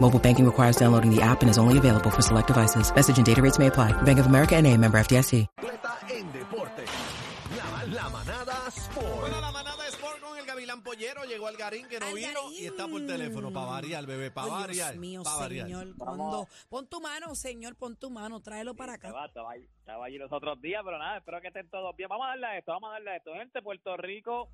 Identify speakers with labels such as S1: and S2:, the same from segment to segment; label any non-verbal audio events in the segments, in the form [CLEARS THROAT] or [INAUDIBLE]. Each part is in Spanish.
S1: Mobile banking requires downloading the app and is only available for select devices. Message and data rates may apply. Bank of America and a member FDIC.
S2: En deporte. La, la manada Sport.
S3: Bueno, la manada Sport con el Gavilán Pollero llegó al Garín que no vino y está por teléfono para variar, bebé, para variar.
S4: Dios mío,
S3: pa' variar.
S4: señor. Cuando, pon tu mano, señor, pon tu mano, tráelo para acá.
S5: Estaba, estaba, ahí- estaba allí los otros días, pero nada, espero que estén todos bien. Vamos a darle a esto, vamos a darle a esto. Gente, Puerto Rico,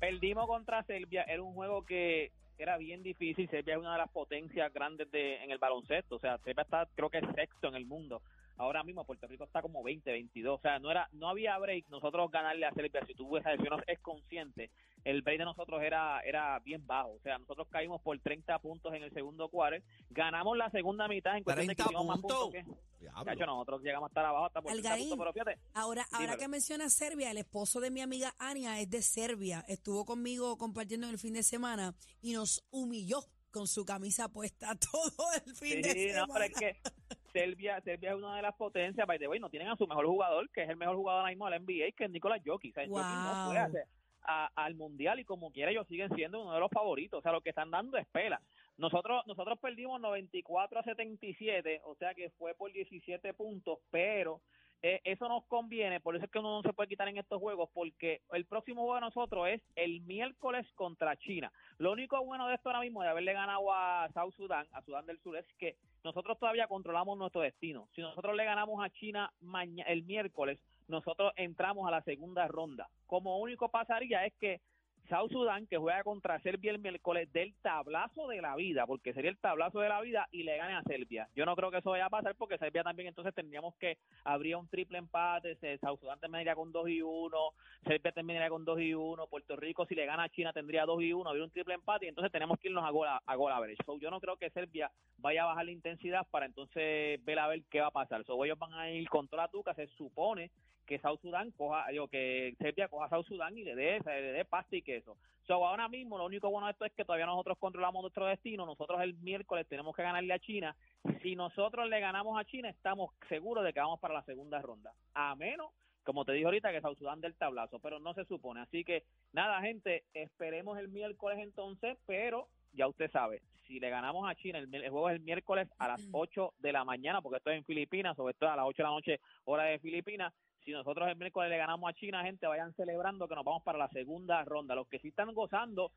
S5: perdimos contra Serbia. Era un juego que era bien difícil. Serbia es una de las potencias grandes de, en el baloncesto. O sea, Serbia está, creo que sexto en el mundo. Ahora mismo Puerto Rico está como 20, 22. O sea, no era no había break nosotros ganarle a Serbia. Si tú ves, si uno es consciente, el break de nosotros era era bien bajo. O sea, nosotros caímos por 30 puntos en el segundo cuarto. Ganamos la segunda mitad en cuestión de que
S3: 30
S5: hicimos más
S3: puntos.
S5: puntos que... Cacho, nosotros llegamos a estar abajo hasta por 30
S4: Algarín.
S5: puntos, pero fíjate,
S4: Ahora, ahora
S5: Dímelo.
S4: que menciona Serbia, el esposo de mi amiga Ania es de Serbia. Estuvo conmigo compartiendo el fin de semana y nos humilló con su camisa puesta [LAUGHS] todo el fin de
S5: Sí, no,
S4: semana.
S5: pero es que Serbia, Serbia es una de las potencias, by the way, no tienen a su mejor jugador, que es el mejor jugador ahora mismo de la NBA, que es Nicolás Jokic. O sea, Jokic no
S4: Wow.
S5: a- al Mundial y como quiera ellos siguen siendo uno de los favoritos. O sea, lo que están dando es pela. Nosotros, nosotros perdimos 94 a 77, o sea que fue por 17 puntos, pero eh, eso nos conviene, por eso es que uno no se puede quitar en estos juegos, porque el próximo juego de nosotros es el miércoles contra China. Lo único bueno de esto ahora mismo, de haberle ganado a South Sudán, a Sudán del Sur, es que nosotros todavía controlamos nuestro destino. Si nosotros le ganamos a China el miércoles, nosotros entramos a la segunda ronda. Como único pasaría es que South Sudán, que juega contra Serbia el miércoles, del tablazo de la vida, porque sería el tablazo de la vida, y le gane a Serbia. Yo no creo que eso vaya a pasar, porque Serbia también entonces tendríamos que habría un triple empate, South Sudán terminaría con 2 y 1, Serbia terminaría con 2 y 1, Puerto Rico si le gana a China tendría 2 y 1, habría un triple empate, y entonces tenemos que irnos a gol, a, a gol average. So, yo no creo que Serbia vaya a bajar la intensidad para entonces ver a ver qué va a pasar. So, ellos van a ir con toda la tuca, se supone que South Sudán coja, digo, que Serbia coja a South Sudán y le dé, le dé pasta y queso. So, ahora mismo lo único bueno de esto es que todavía nosotros controlamos nuestro destino. Nosotros el miércoles tenemos que ganarle a China. Si nosotros le ganamos a China, estamos seguros de que vamos para la segunda ronda. A menos, como te dije ahorita, que South Sudán del tablazo, pero no se supone. Así que, nada, gente, esperemos el miércoles entonces, pero ya usted sabe, si le ganamos a China, el, el juego es el miércoles a las [CLEARS THROAT] 8 de la mañana, porque esto es en Filipinas, sobre todo a las 8 de la noche, hora de Filipinas. Si nosotros el miércoles le ganamos a China, gente, vayan celebrando que nos vamos para la segunda ronda. Los que sí están gozando,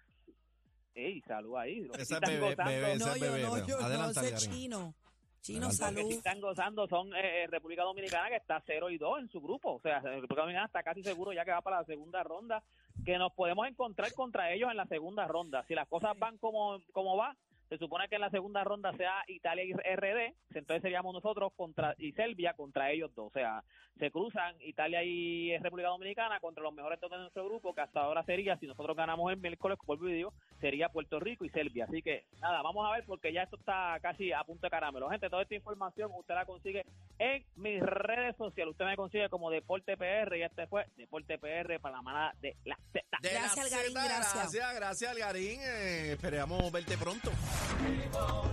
S5: ey, salud ahí. Los que sí están
S3: bebé,
S5: gozando,
S3: bebé,
S4: no, yo
S3: bebé,
S4: no,
S3: pero
S4: yo no,
S3: adelante,
S4: ese
S3: Algarín.
S4: chino. Chino,
S3: Adelante.
S5: Los que sí están gozando son eh, eh, República Dominicana, que está 0 y 2 en su grupo. O sea, República Dominicana está casi seguro ya que va para la segunda ronda, que nos podemos encontrar contra ellos en la segunda ronda. Si las cosas van como, como va, se supone que en la segunda ronda sea Italia y RD, entonces seríamos nosotros contra y Serbia contra ellos dos. O sea, se cruzan Italia y República Dominicana contra los mejores dos de nuestro grupo, que hasta ahora sería, si nosotros ganamos el miércoles, vuelvo y digo, sería Puerto Rico y Serbia. Así que nada, vamos a ver porque ya esto está casi a punto de caramelo. Gente, toda esta información usted la consigue en mis redes sociales. Usted me consigue como Deporte PR y este fue Deporte PR para la manada de la Z.
S3: De
S4: Gracias, Algarín,
S3: Zeta,
S4: gracias.
S3: Gracias, gracias, Algarín. Eh, esperamos verte pronto.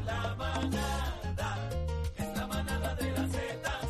S2: La manada